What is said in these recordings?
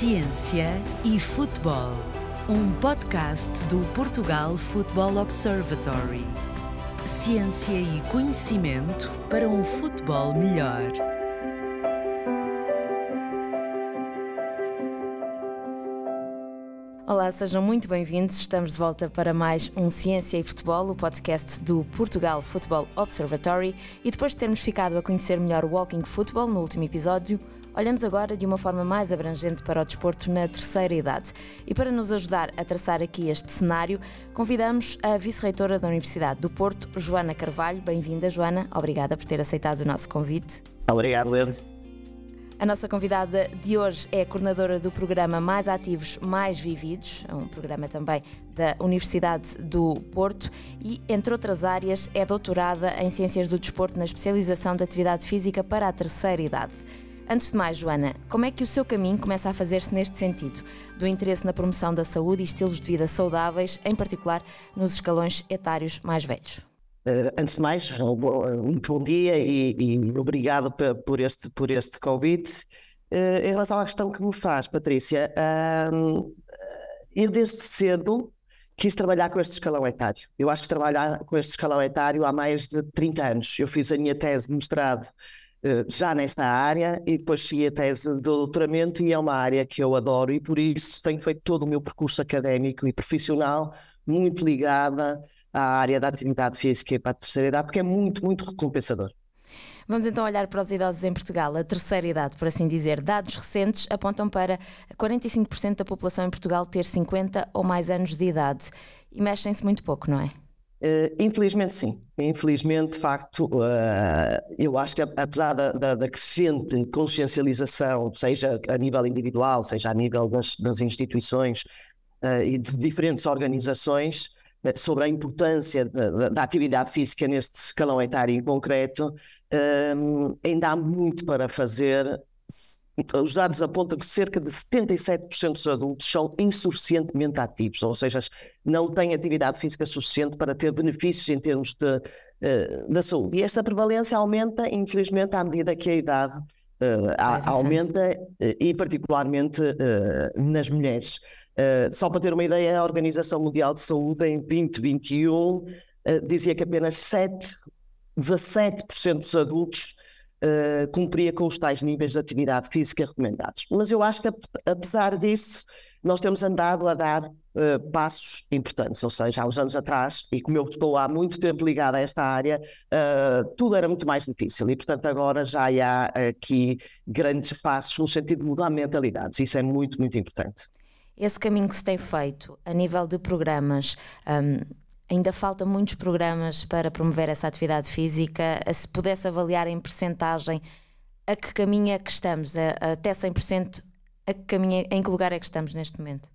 Ciência e Futebol, um podcast do Portugal Football Observatory. Ciência e conhecimento para um futebol melhor. Olá, sejam muito bem-vindos. Estamos de volta para mais um Ciência e Futebol, o podcast do Portugal Football Observatory. E depois de termos ficado a conhecer melhor o Walking Football no último episódio, olhamos agora de uma forma mais abrangente para o desporto na terceira idade. E para nos ajudar a traçar aqui este cenário, convidamos a vice-reitora da Universidade do Porto, Joana Carvalho. Bem-vinda, Joana. Obrigada por ter aceitado o nosso convite. Obrigado, Leandro. A nossa convidada de hoje é coordenadora do programa Mais Ativos, Mais Vividos, um programa também da Universidade do Porto e, entre outras áreas, é doutorada em Ciências do Desporto na especialização de Atividade Física para a terceira idade. Antes de mais, Joana, como é que o seu caminho começa a fazer-se neste sentido, do interesse na promoção da saúde e estilos de vida saudáveis, em particular nos escalões etários mais velhos? Uh, antes de mais, muito bom dia e, e obrigado por este, por este convite. Uh, em relação à questão que me faz, Patrícia, uh, eu desde cedo quis trabalhar com este escalão etário. Eu acho que trabalhar com este escalão etário há mais de 30 anos. Eu fiz a minha tese de mestrado já nesta área e depois segui a tese de doutoramento e é uma área que eu adoro e por isso tenho feito todo o meu percurso académico e profissional muito ligada à área da atividade física e para a terceira idade, porque é muito, muito recompensador. Vamos então olhar para os idosos em Portugal. A terceira idade, por assim dizer, dados recentes apontam para 45% da população em Portugal ter 50 ou mais anos de idade. E mexem-se muito pouco, não é? Uh, infelizmente, sim. Infelizmente, de facto, uh, eu acho que apesar da, da, da, crescente consciencialização, seja a nível individual, seja a nível das, das instituições uh, e de diferentes organizações, sobre a importância da, da, atividade física neste escalão etário em concreto, um, ainda há muito para fazer. Os dados apontam que cerca de 77% dos adultos são insuficientemente ativos, ou seja, não têm atividade física suficiente para ter benefícios em termos de, uh, da saúde. E esta prevalência aumenta, infelizmente, à medida que a idade uh, aumenta, uh, e particularmente nas mulheres. Uh, só para ter uma ideia, a Organização Mundial de Saúde em 2021 uh, eh, dizia que apenas 7, 17% dos adultos uh, cumpria com os tais níveis de atividade física recomendados. Mas eu acho que, apesar disso, nós temos andado a dar uh, passos importantes. Ou seja, há uns anos atrás, e como eu estou há muito tempo ligado a esta área, uh, tudo era muito mais difícil. E, portanto, agora já há aqui grandes passos no sentido de mudar mentalidades. Isso é muito, muito importante esse caminho que se tem feito a nível de programas, um, ainda falta muitos programas para promover essa atividade física. Se pudesse avaliar em percentagem a que caminho é que estamos, até 100%, a que caminho, em que lugar é que estamos neste momento?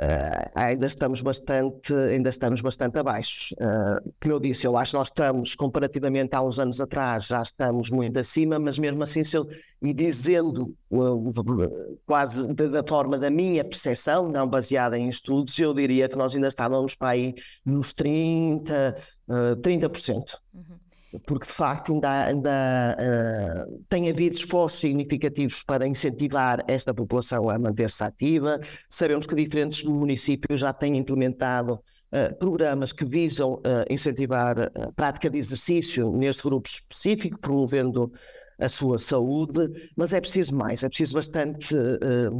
Uh, ainda estamos bastante, ainda estamos bastante abaixo. Uh, como eu disse, eu acho que nós estamos, comparativamente a uns anos atrás, já estamos muito acima, mas mesmo assim, se eu, e dizendo uh, quase da forma da minha percepção, não baseada em estudos, eu diria que nós ainda estávamos para aí nos 30%, uh, 30%. Uhum porque de facto ainda, ainda uh, tem havido esforços significativos para incentivar esta população a manter-se ativa. Sabemos que diferentes municípios já têm implementado uh, programas que visam uh, incentivar a prática de exercício neste grupo específico, promovendo a sua saúde, mas é preciso mais, é preciso bastante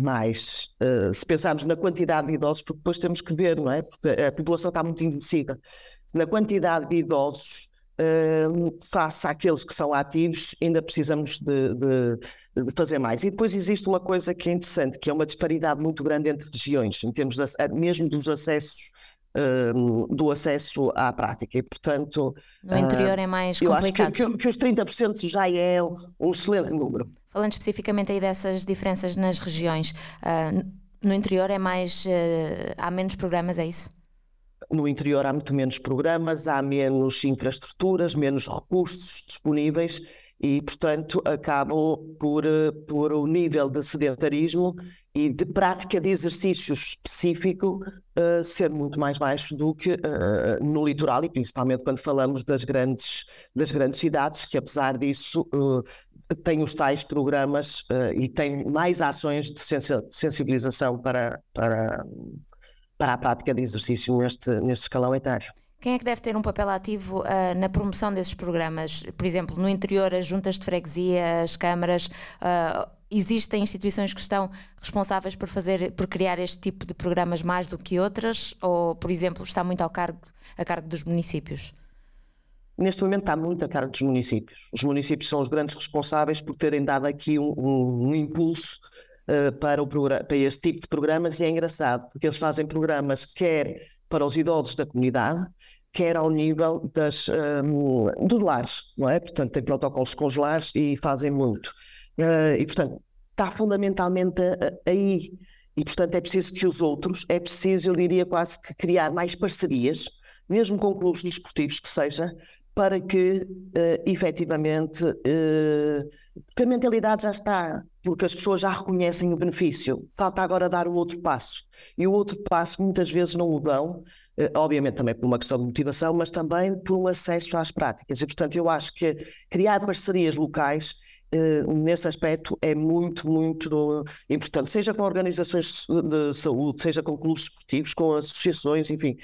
mais. se pensarmos na quantidade de idosos, porque depois temos que ver, não é? Porque a população está muito envelhecida. Na quantidade de idosos, uh, face àqueles que são ativos, ainda precisamos de, de, de, fazer mais. E depois existe uma coisa que é interessante, que é uma disparidade muito grande entre regiões, em termos de, mesmo dos acessos. Uh, do acesso à prática e portanto no interior uh, é mais complicado. Eu acho que, que, que os 30% já é um excelente número. Falando especificamente aí dessas diferenças nas regiões, no interior é mais há menos programas, é isso? No interior há muito menos programas, há menos infraestruturas, menos recursos disponíveis e, portanto, acabam por, eh, por o nível de sedentarismo e de prática de exercício específico uh, ser muito mais baixo do que uh, no litoral e principalmente quando falamos das grandes, das grandes cidades, que apesar disso uh, têm os tais programas e têm mais ações de sensibilização para, para, para a prática de exercício neste, neste escalão etário. Quem é que deve ter um papel ativo uh, na promoção desses programas? Por exemplo, no interior, as juntas de freguesia, as câmaras, uh, existem instituições que estão responsáveis por fazer, por criar este tipo de programas mais do que outras? Ou, por exemplo, está muito ao cargo, a cargo dos municípios? Neste momento está muito a cargo dos municípios. Os municípios são os grandes responsáveis por terem dado aqui um, um, um impulso uh, para, o para este tipo de programas e é engraçado, porque eles fazem programas quer para os idosos da comunidade, quer ao nível das, um, dos lares, não é? Portanto, tem protocolos com os lares e fazem muito. Uh, e, portanto, está fundamentalmente aí. E, portanto, é preciso que os outros, é preciso, eu diria quase que criar mais parcerias, mesmo com clubes desportivos que seja, para que uh, efetivamente uh, porque a mentalidade já está, porque as pessoas já reconhecem o benefício. Falta agora dar o outro passo. E o outro passo muitas vezes não o dão, uh, obviamente também por uma questão de motivação, mas também por um acesso às práticas. E, portanto, eu acho que criar parcerias locais Uh, nesse aspecto é muito, muito importante, seja com organizações de saúde, seja com clubes esportivos, com associações, enfim,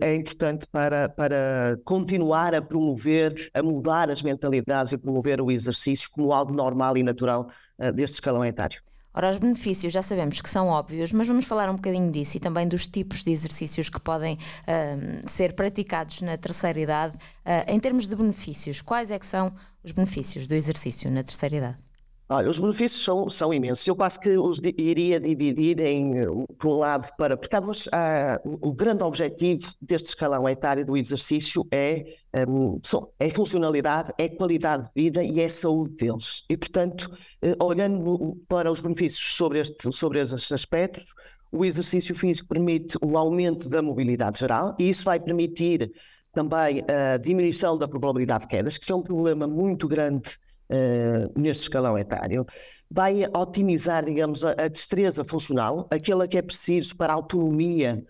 é importante para, para continuar a promover, a mudar as mentalidades e promover o exercício como algo normal e natural uh, deste escalão etário. Ora, os benefícios já sabemos que são óbvios, mas vamos falar um bocadinho disso e também dos tipos de exercícios que podem uh, ser praticados na terceira idade. Uh, em termos de benefícios, quais é que são os benefícios do exercício na terceira idade? Olha, os benefícios são, são imensos. Eu quase que os iria dividir em, por um lado, para. Porque há, o grande objetivo deste escalão etário do exercício é, um, é funcionalidade, é qualidade de vida e é saúde deles. E, portanto, eh, olhando para os benefícios sobre, este, sobre esses aspectos, o exercício físico permite o aumento da mobilidade geral e isso vai permitir também a diminuição da probabilidade de quedas, que é um problema muito grande uh, neste escalão etário, vai otimizar, digamos, a, a, destreza funcional, aquela que é preciso para a autonomia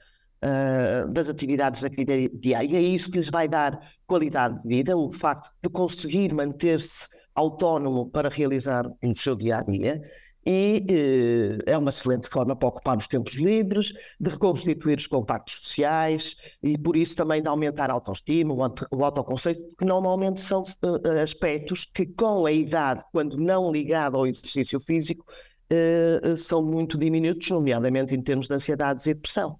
uh, das atividades da vida diária, e é isso que lhes vai dar qualidade de vida, o facto de conseguir manter-se autónomo para realizar o seu dia a dia e eh, é uma excelente forma para ocupar os tempos livres, de reconstituir os contactos sociais e por isso também de aumentar a autoestima, o, auto, o autoconceito, que normalmente são uh, aspectos que com a idade, quando não ligado ao exercício físico, uh, são muito diminutos, nomeadamente em termos de ansiedades e depressão.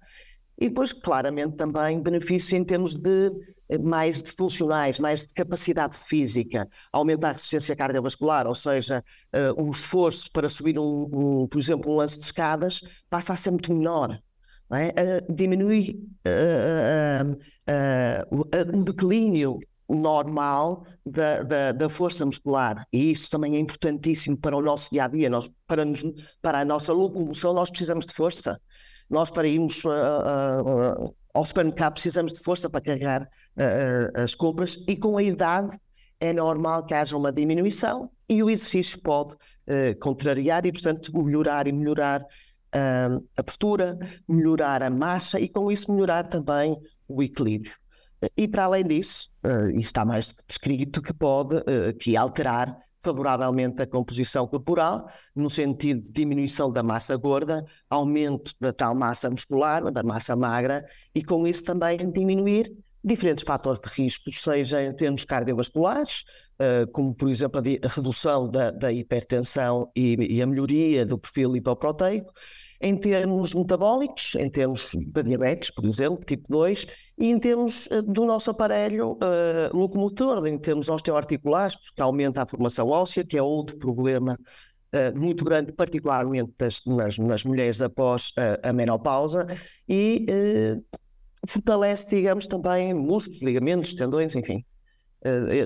E depois, claramente, também benefícios em termos de eh, mais de funcionais, mais de capacidade física, aumentar a resistência cardiovascular, ou seja, uh, o esforço para subir, um, um, por exemplo, um lance de escadas passa a ser muito menor. É? Uh, diminui uh, o declínio normal da, da, da, força muscular e isso também é importantíssimo para o nosso dia a dia. Nós, para, nos, para a nossa locomoção, nós precisamos de força nós para irmos ao supermercado precisamos de força para carregar uh, as compras e com a idade é normal que haja uma diminuição e o exercício pode contrariar e, portanto, melhorar e melhorar a postura, melhorar a massa e com isso melhorar também o equilíbrio. E para além disso, uh, está mais descrito que pode uh, que alterar favoravelmente a composição corporal, no sentido de diminuição da massa gorda, aumento da tal massa muscular, da massa magra, e com isso também diminuir diferentes fatores de risco, seja em termos cardiovasculares, uh, como por exemplo a, a redução da, da hipertensão e, e, a melhoria do perfil lipoproteico, em termos metabólicos, em termos da diabetes, por exemplo, tipo 2, e em termos uh, do nosso aparelho uh, locomotor, em termos osteoarticulares, porque aumenta a formação óssea, que é outro problema uh, muito grande, particularmente das, nas, nas, mulheres após a menopausa, e fortalece, digamos, também músculos, ligamentos, tendões, enfim.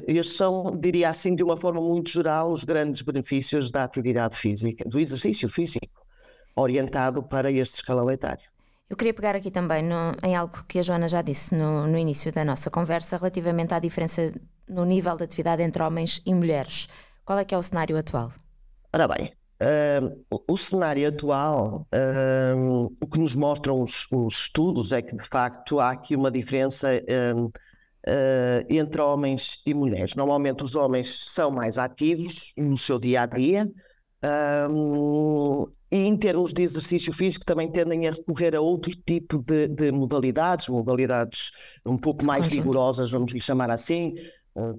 estes são, diria assim, de uma forma muito geral, os grandes benefícios da atividade física, do exercício físico orientado para este escalão etário. Eu queria pegar aqui também no, em algo que a Joana já disse no, no, início da nossa conversa relativamente à diferença no nível de atividade entre homens e mulheres. Qual é que é o cenário atual? Ora bem, uh, o, cenário atual, uh, o que nos mostram os, os, estudos é que de facto há aqui uma diferença uh, entre homens e mulheres. Normalmente os homens são mais ativos no seu dia a dia. E em termos de exercício físico também tendem a recorrer a outro tipo de, de modalidades, modalidades um pouco mais vigorosas, vamos lhe chamar assim,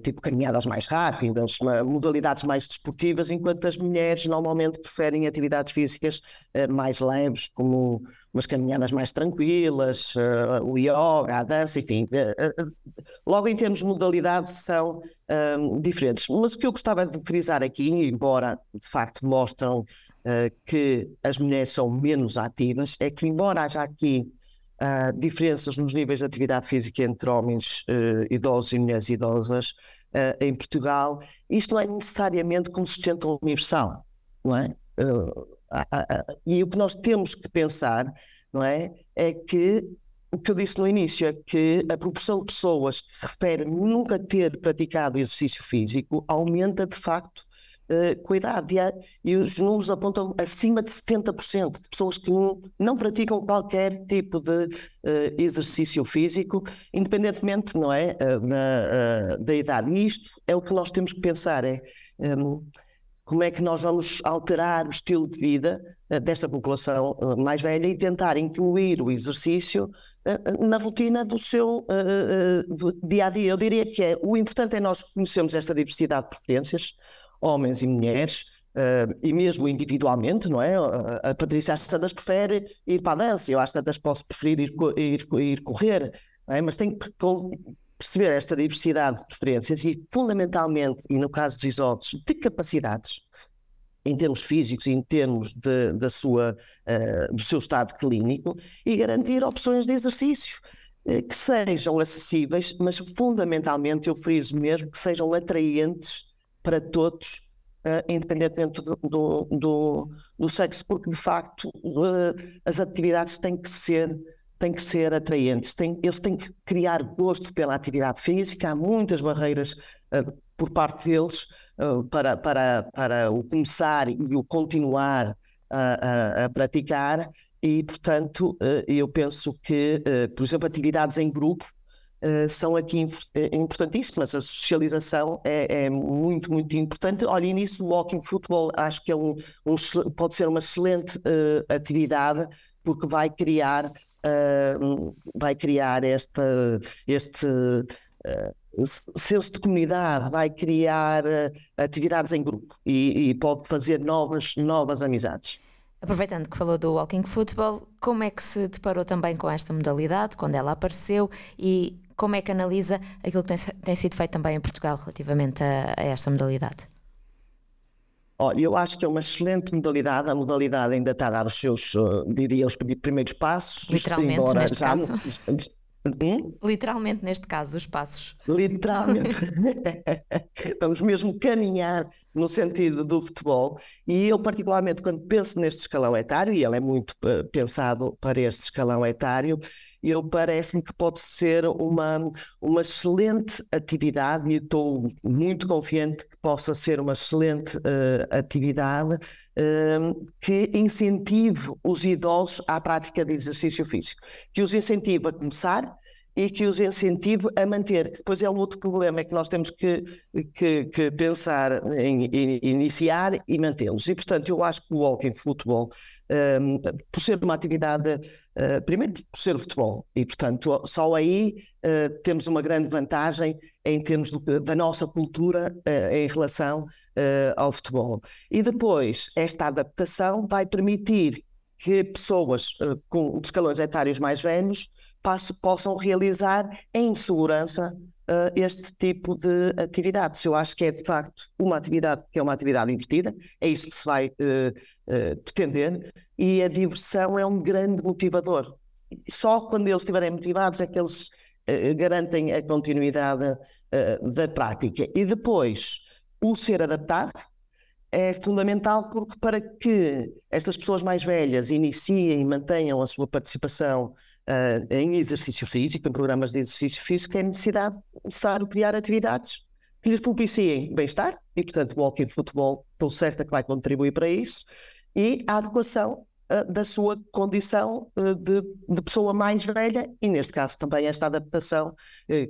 tipo caminhadas mais rápidas, modalidades mais desportivas, enquanto as mulheres normalmente preferem atividades físicas eh, mais leves, como umas caminhadas mais tranquilas, eh, o yoga, a dança, enfim. Eh, logo em termos de modalidade são um, diferentes. Mas o que eu gostava de frisar aqui, embora de facto mostram que as mulheres são menos ativas, é que embora haja aqui uh, diferenças nos níveis de atividade física entre homens uh, idosos e mulheres idosas uh, em Portugal, isto não é necessariamente consistente ou universal, não é? e o que nós temos que pensar, não é, é que o que eu disse no início é que a proporção de pessoas que refere nunca ter praticado exercício físico aumenta de facto uh, com a idade. E, os números apontam acima de 70% de pessoas que não, não praticam qualquer tipo de uh, exercício físico, independentemente não é, uh, na, da idade. E isto é o que nós temos que pensar, é um, como é que nós vamos alterar o estilo de vida desta população mais velha e tentar incluir o exercício na rotina do seu dia a dia. Eu diria que é, o importante é nós conhecermos esta diversidade de preferências, homens e mulheres, uh, e mesmo individualmente, não é? A, a Patrícia às tantas prefere ir para a dança, eu às tantas posso preferir ir, ir, ir correr, é? mas tem que perceber esta diversidade de preferências e, fundamentalmente, e no caso dos isotos, de capacidades, em termos físicos em termos de, da sua, uh, do seu estado clínico, e garantir opções de exercício que sejam acessíveis, mas fundamentalmente, eu friso mesmo, que sejam atraentes para todos, uh, independentemente do, do, do, do, sexo, porque de facto uh, as atividades têm que ser têm que ser atraentes, têm, eles têm que criar gosto pela atividade física, há muitas barreiras uh, por parte deles para, para, para o começar e o continuar a, a, a praticar, e portanto eu penso que, por exemplo, atividades em grupo uh, são aqui eh, importantíssimas. A socialização é, é, muito, muito importante. Olha, e nisso o walking football acho que é um, um pode ser uma excelente uh, atividade porque vai criar, uh, vai criar esta, este senso de comunidade, vai criar atividades em grupo e, e pode fazer novas, novas amizades. Aproveitando que falou do walking football, como é que se deparou também com esta modalidade, quando ela apareceu e como é que analisa aquilo que tem, tem sido feito também em Portugal relativamente a, a esta modalidade? Olha, eu acho que é uma excelente modalidade. A modalidade ainda está a dar os seus, uh, diria, os primeiros passos. Literalmente, neste já, caso. Hum? Literalmente, neste caso, os passos. Literalmente. Vamos mesmo caminhar no sentido do futebol. E eu, particularmente, quando penso neste escalão etário, e ele é muito uh, pensado para este escalão etário, eu parece-me que pode ser uma, uma excelente atividade e estou muito confiante que possa ser uma excelente uh, atividade que incentive os idosos à prática de exercício físico, que os incentive a começar e que os incentive a manter. Depois é um outro problema, é que nós temos que, que, que pensar em, em, iniciar e mantê-los. E, portanto, eu acho que o walking futebol, um, por ser uma atividade, uh, primeiro por ser futebol, e, portanto, só aí uh, temos uma grande vantagem em termos do, da nossa cultura uh, em relação ao futebol. E depois, esta adaptação vai permitir que pessoas com escalões etários mais velhos possam realizar em segurança uh, este tipo de atividades. Eu acho que é de facto uma atividade que é uma atividade invertida, é isso que se vai uh, pretender, e a diversão é um grande motivador. Só quando eles estiverem motivados é que eles garantem a continuidade da prática. E depois, o ser adaptado, é fundamental porque para que estas pessoas mais velhas iniciem e mantenham a sua participação uh, em exercício físico, em programas de exercício físico, é necessidade, necessário criar atividades que lhes propiciem bem-estar, e portanto o walking futebol estou certa que vai contribuir para isso, e a adequação uh, da sua condição uh, de, de, pessoa mais velha, e neste caso também esta adaptação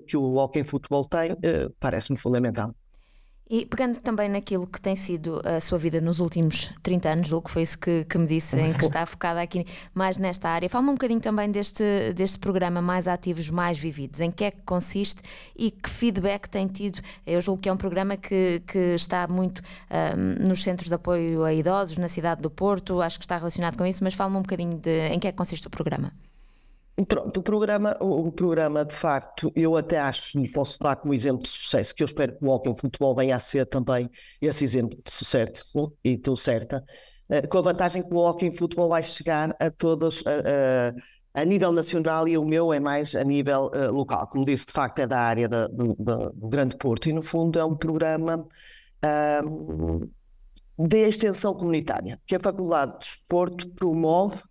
que o walking futebol tem, parece-me fundamental. E pegando também naquilo que tem sido a sua vida nos últimos 30 anos, julgo que foi isso que, que me disse, em que está focada aqui mais nesta área. Fala-me um bocadinho também deste, deste programa Mais Ativos, Mais Vividos. Em que é que consiste e que feedback tem tido? Eu julgo que é um programa que, que está muito um, nos centros de apoio a idosos, na cidade do Porto, acho que está relacionado com isso, mas fala-me um bocadinho de em que é que consiste o programa. Pronto, o programa, o, programa de facto, eu até acho, e posso dar como exemplo de sucesso, que eu espero que o Walking Futebol venha a ser também esse exemplo de sucesso, e estou certa, uh, com a vantagem que o Walking Futebol vai chegar a todos uh, uh, a nível nacional e o meu é mais a nível local. Como disse, de facto é da área da, do, do, Grande Porto e no fundo é um programa de extensão comunitária que a Faculdade de Desporto promove uh,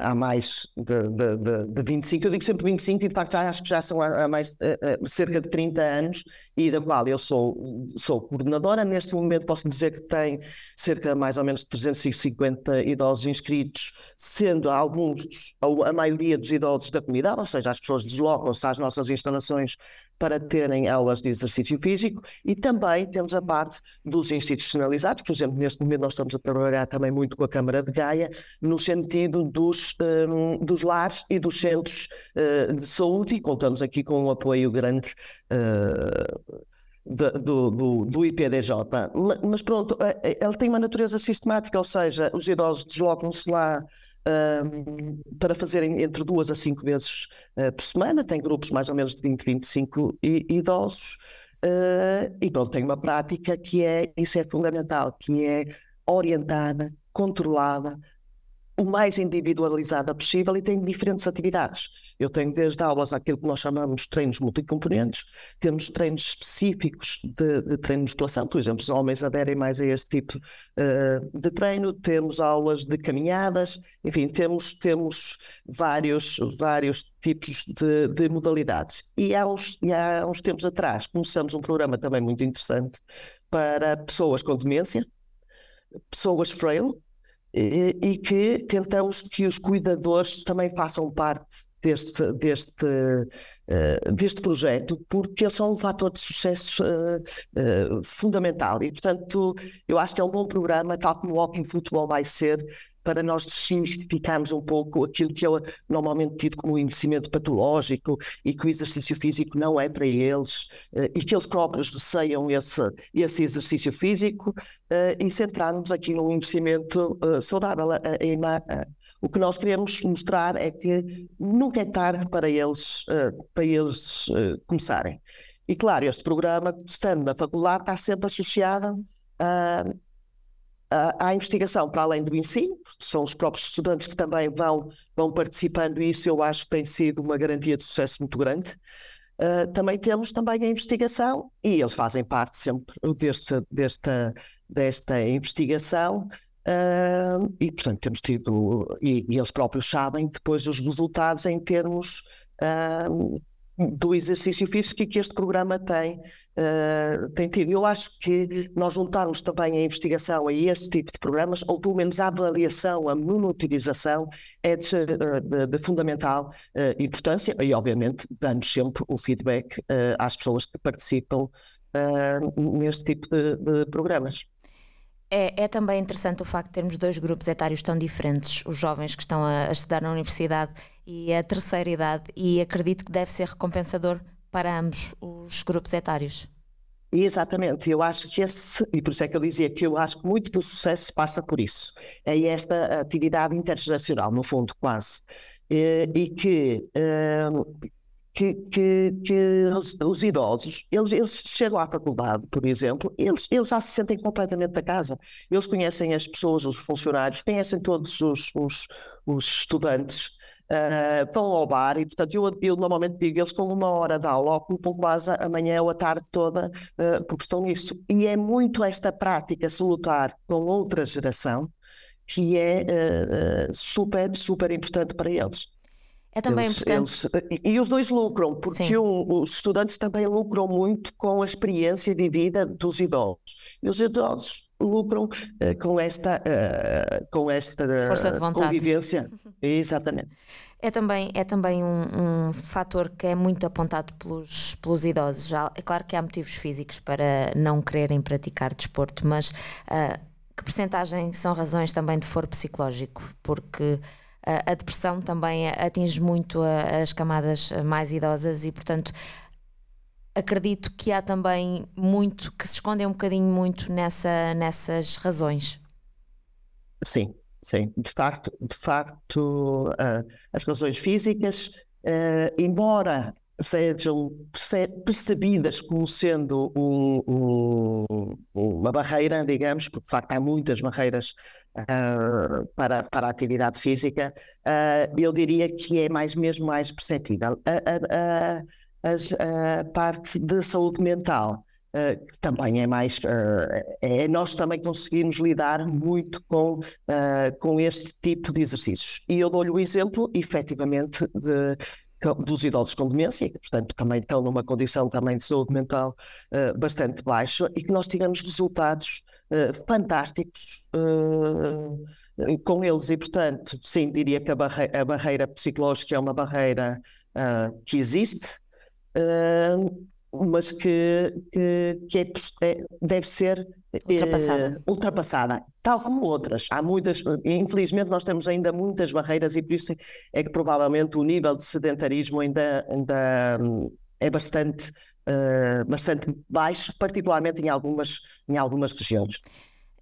há mais de, de, de, de 25, eu digo sempre 25 e de facto acho que já são há, mais uh, cerca de 30 anos e da qual eu sou, sou coordenadora. Neste momento posso dizer que tem cerca de mais ou menos 350 idosos inscritos, sendo alguns, a maioria dos idosos da comunidade, ou seja, as pessoas deslocam-se às nossas instalações para terem aulas de exercício físico e também temos a parte dos institucionalizados, por exemplo, neste momento nós estamos a trabalhar também muito com a Câmara de Gaia, no sentido dos, um, dos lares e dos centros uh, de saúde e contamos aqui com um apoio grande uh, do, do, do, IPDJ. Mas pronto, eh, ele tem uma natureza sistemática, ou seja, os idosos deslocam-se lá para fazerem entre duas a cinco vezes uh, por semana. Tem grupos mais ou menos de 20, 25 idosos. Uh, e pronto, tem uma prática que é, isso é fundamental, que é orientada, controlada, o mais individualizada possível e tem diferentes atividades. Eu tenho desde aulas aquilo que nós chamamos de treinos multicomponentes, temos treinos específicos de, de treino de musculação, por exemplo, os homens aderem mais a este tipo uh, de treino, temos aulas de caminhadas, enfim, temos, temos vários, vários tipos de, de modalidades. E há, uns, e há uns tempos atrás começamos um programa também muito interessante para pessoas com demência, pessoas frail, e, que tentamos que os cuidadores também façam parte deste, deste, uh, deste projeto, porque eles são um fator de sucesso uh, uh, fundamental. E, portanto, eu acho que é um bom programa, tal como o Walking Futebol vai ser, para nós desmistificarmos um pouco aquilo que é normalmente tido como investimento patológico e que o exercício físico não é para eles e que eles próprios receiam esse, esse exercício físico e centrarmos aqui num investimento saudável. O que nós queremos mostrar é que nunca é tarde para eles, para eles começarem. E claro, este programa, estando na faculdade, está sempre associado a, à investigação, para além do ensino, são os próprios estudantes que também vão, vão participando, e isso eu acho que tem sido uma garantia de sucesso muito grande. Uh, também temos também a investigação, e eles fazem parte sempre deste, desta, desta investigação, Uh, e, portanto, temos tido, e, e, eles próprios sabem depois os resultados em termos uh, do exercício físico que este programa tem, uh, tem tido. Eu acho que nós juntarmos também a investigação a este tipo de programas, ou pelo menos a avaliação, a monitorização, é de, de, de fundamental importância e, obviamente, dando sempre o feedback às pessoas que participam neste tipo de, de programas. É, é, também interessante o facto de termos dois grupos etários tão diferentes, os jovens que estão a, a, estudar na universidade e a terceira idade, e acredito que deve ser recompensador para ambos os grupos etários. Exatamente, eu acho que esse, e por isso é que eu dizia que eu acho que muito do sucesso passa por isso. É esta atividade intergeracional, no fundo, quase. E, e que uh, que, que, que os, os, idosos, eles, eles chegam à faculdade, por exemplo, eles, eles já se sentem completamente da casa. Eles conhecem as pessoas, os funcionários, conhecem todos os, os, os estudantes, uh, vão ao bar e, portanto, eu, eu normalmente digo, eles com uma hora de aula ocupam quase a manhã ou a tarde toda uh, porque estão nisso. E é muito esta prática salutar com outra geração que é uh, super, super importante para eles. É também eles, importante. Eles, e, os dois lucram, porque um, os estudantes também lucram muito com a experiência de vida dos idosos. E os idosos lucram uh, com esta, uh, com esta Força de vontade. convivência. Exatamente. É também, é também um, um fator que é muito apontado pelos, pelos idosos. Já, é claro que há motivos físicos para não quererem praticar desporto, mas uh, que percentagem são razões também de foro psicológico? Porque a depressão também atinge muito as camadas mais idosas e, portanto, acredito que há também muito que se escondem um bocadinho muito nessa, nessas razões. Sim, sim. De facto, de facto uh, as razões físicas, uh, embora sejam percebidas como sendo um, um, uma barreira, digamos, porque de facto há muitas barreiras uh, para, para a atividade física, uh, eu diria que é mais mesmo mais perceptível. A, a, a, a parte de saúde mental. Uh, também é mais. Uh, é, nós também conseguimos lidar muito com, com este tipo de exercícios. E eu dou-lhe o exemplo, efetivamente, de, dos idosos com demência, que portanto também estão numa condição também de saúde mental uh, bastante baixa e que nós tivemos resultados uh, fantásticos uh, com eles. E portanto sim, diria que a, barre a barreira psicológica é uma barreira que existe mas que, que, que é, é, deve ser ultrapassada. Eh, ultrapassada, tal como outras. Há muitas, infelizmente, nós temos ainda muitas barreiras e por isso é que provavelmente o nível de sedentarismo ainda, ainda hum, é bastante, uh, bastante baixo, particularmente em algumas, em algumas regiões.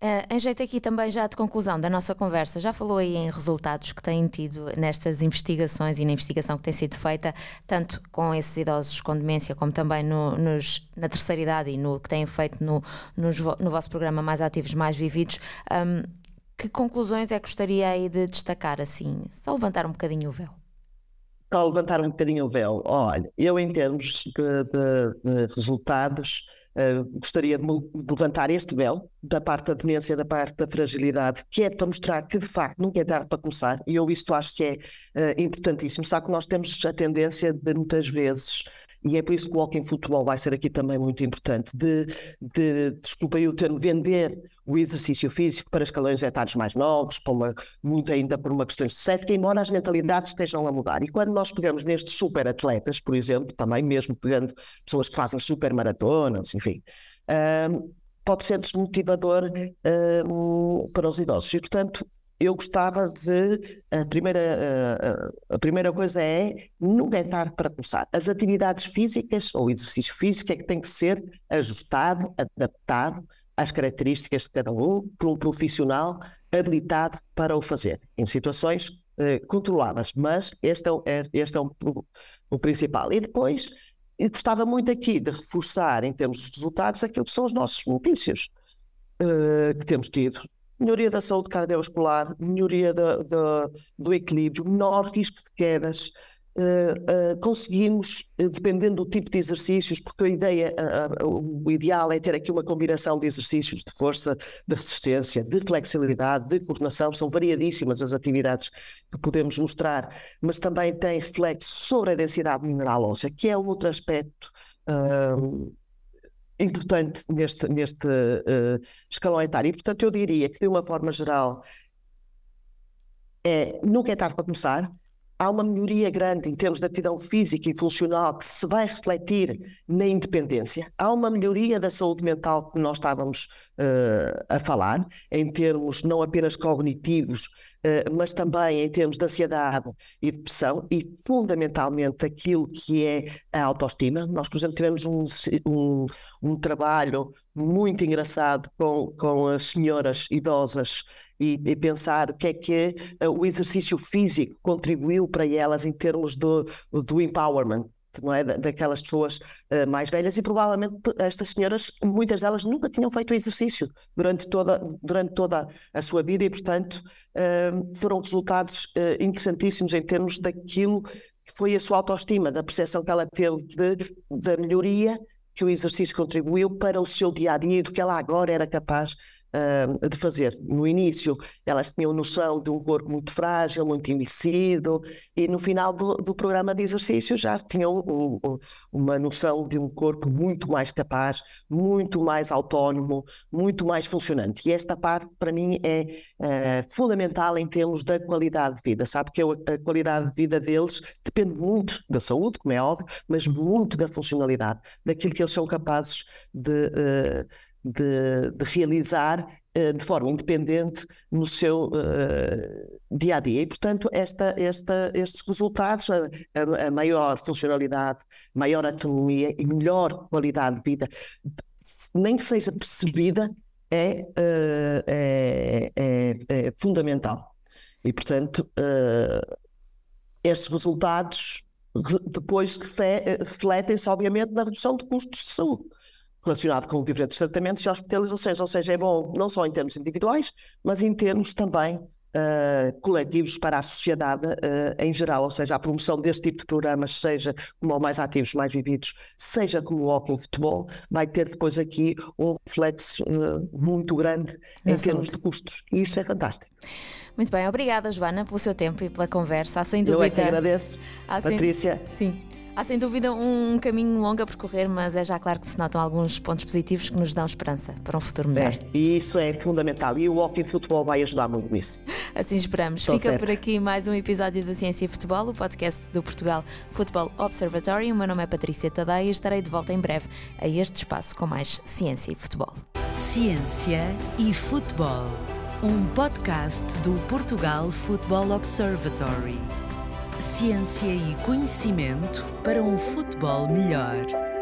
Uh, em jeito aqui também já de conclusão da nossa conversa, já falou aí em resultados que têm tido nestas investigações e na investigação que tem sido feita, tanto com esses idosos com demência, como também no, nos, na terceira idade e no que têm feito no, nos, no vosso programa Mais Ativos, Mais Vividos. Um, que conclusões é que gostaria aí de destacar, assim, só levantar um bocadinho o véu? Só levantar um bocadinho o véu. Olha, eu em termos de, de, de resultados, Uh, gostaria de levantar este véu da parte da demência, da parte da fragilidade, que é para mostrar que de facto nunca é tarde para começar, e eu isto acho que é uh, importantíssimo. Sabe que nós temos a tendência de muitas vezes e é por isso que o Walking Futebol vai ser aqui também muito importante, de, de desculpa aí o termo, vender o exercício físico para escalões etários mais novos, uma, muito ainda por uma questão de cética, embora as mentalidades estejam a mudar. E quando nós pegamos nestes super atletas, por exemplo, também mesmo pegando pessoas que fazem super maratonas, enfim, um, pode ser desmotivador um, para os idosos. E, portanto, eu gostava de. A primeira, a, primeira coisa é nunca é tarde para começar. As atividades físicas ou exercício físico é que tem que ser ajustado, adaptado às características de cada um por um profissional habilitado para o fazer, em situações eh, controladas. Mas este é, é, este é o, o principal. E depois, eu gostava muito aqui de reforçar, em termos de resultados, aquilo que são os nossos benefícios uh, que temos tido melhoria da saúde cardiovascular, melhoria da, da, do equilíbrio, menor risco de quedas. Uh, uh, conseguimos, uh, dependendo do tipo de exercícios, porque a ideia, o ideal é ter aqui uma combinação de exercícios de força, de resistência, de flexibilidade, de coordenação, são variadíssimas as atividades que podemos mostrar, mas também tem reflexo sobre a densidade mineral óssea, que é outro aspecto importante neste, neste uh, escalão etário. E, portanto, eu diria que, de uma forma geral, é, nunca é tarde para começar. Há uma melhoria grande em termos de aptidão física e funcional que se vai refletir na independência. Há uma melhoria da saúde mental que nós estávamos uh, a falar, em termos não apenas cognitivos, mas também em termos de ansiedade e depressão, e fundamentalmente aquilo que é a autoestima. Nós, por exemplo, tivemos um, um, um trabalho muito engraçado com, com as senhoras idosas e, e, pensar o que é que uh, o exercício físico contribuiu para elas em termos do, do empowerment não é? daquelas pessoas uh, mais velhas e provavelmente estas senhoras, muitas delas nunca tinham feito exercício durante toda, durante toda a sua vida e, portanto, uh, foram resultados uh, interessantíssimos em termos daquilo que foi a sua autoestima, da percepção que ela teve de, da melhoria que o exercício contribuiu para o seu dia a dia e do que ela agora era capaz uh, de fazer. No início, elas tinham noção de um corpo muito frágil, muito envelhecido, e no final do, do programa de exercício já tinham um, um, uma noção de um corpo muito mais capaz, muito mais autónomo, muito mais funcionante. E esta parte, para mim, é uh, fundamental em termos da qualidade de vida. Sabe que a qualidade de vida deles depende muito da saúde, como é óbvio, mas muito da funcionalidade, daquilo que eles são capazes de. Uh, de, de realizar uh, de forma independente no seu uh, dia a dia. E, portanto, esta, esta, estes resultados, a, a, maior funcionalidade, maior autonomia e melhor qualidade de vida, nem que seja percebida, é, uh, é, é, é, fundamental. E, portanto, estes resultados depois refletem-se, obviamente, na redução de custos de saúde relacionado com diferentes tratamentos e hospitalizações, ou seja, é bom não só em termos individuais, mas em termos também uh, coletivos para a sociedade uh, em geral, ou seja, a promoção deste tipo de programas, seja como o Mais Ativos, Mais Vividos, seja como o Hockey Futebol, vai ter depois aqui um reflexo uh, muito grande em termos de custos, e isso é fantástico. Muito bem, obrigada Joana pelo seu tempo e pela conversa. Há sem dúvida. Eu é que agradeço, Há Patrícia. Sem... Sim. Há sem dúvida um caminho longo a percorrer, mas é já claro que se notam alguns pontos positivos que nos dão esperança para um futuro melhor. É, e isso é fundamental. E o Walking Futebol vai ajudar muito nisso. Assim esperamos. Estou Fica certo. por aqui mais um episódio do Ciência e Futebol, o podcast do Portugal Football Observatory. O meu nome é Patrícia Tadeia e estarei de volta em breve a este espaço com mais Ciência e Futebol. Ciência e Futebol, um podcast do Portugal Football Observatory ciência e conhecimento para um futebol melhor.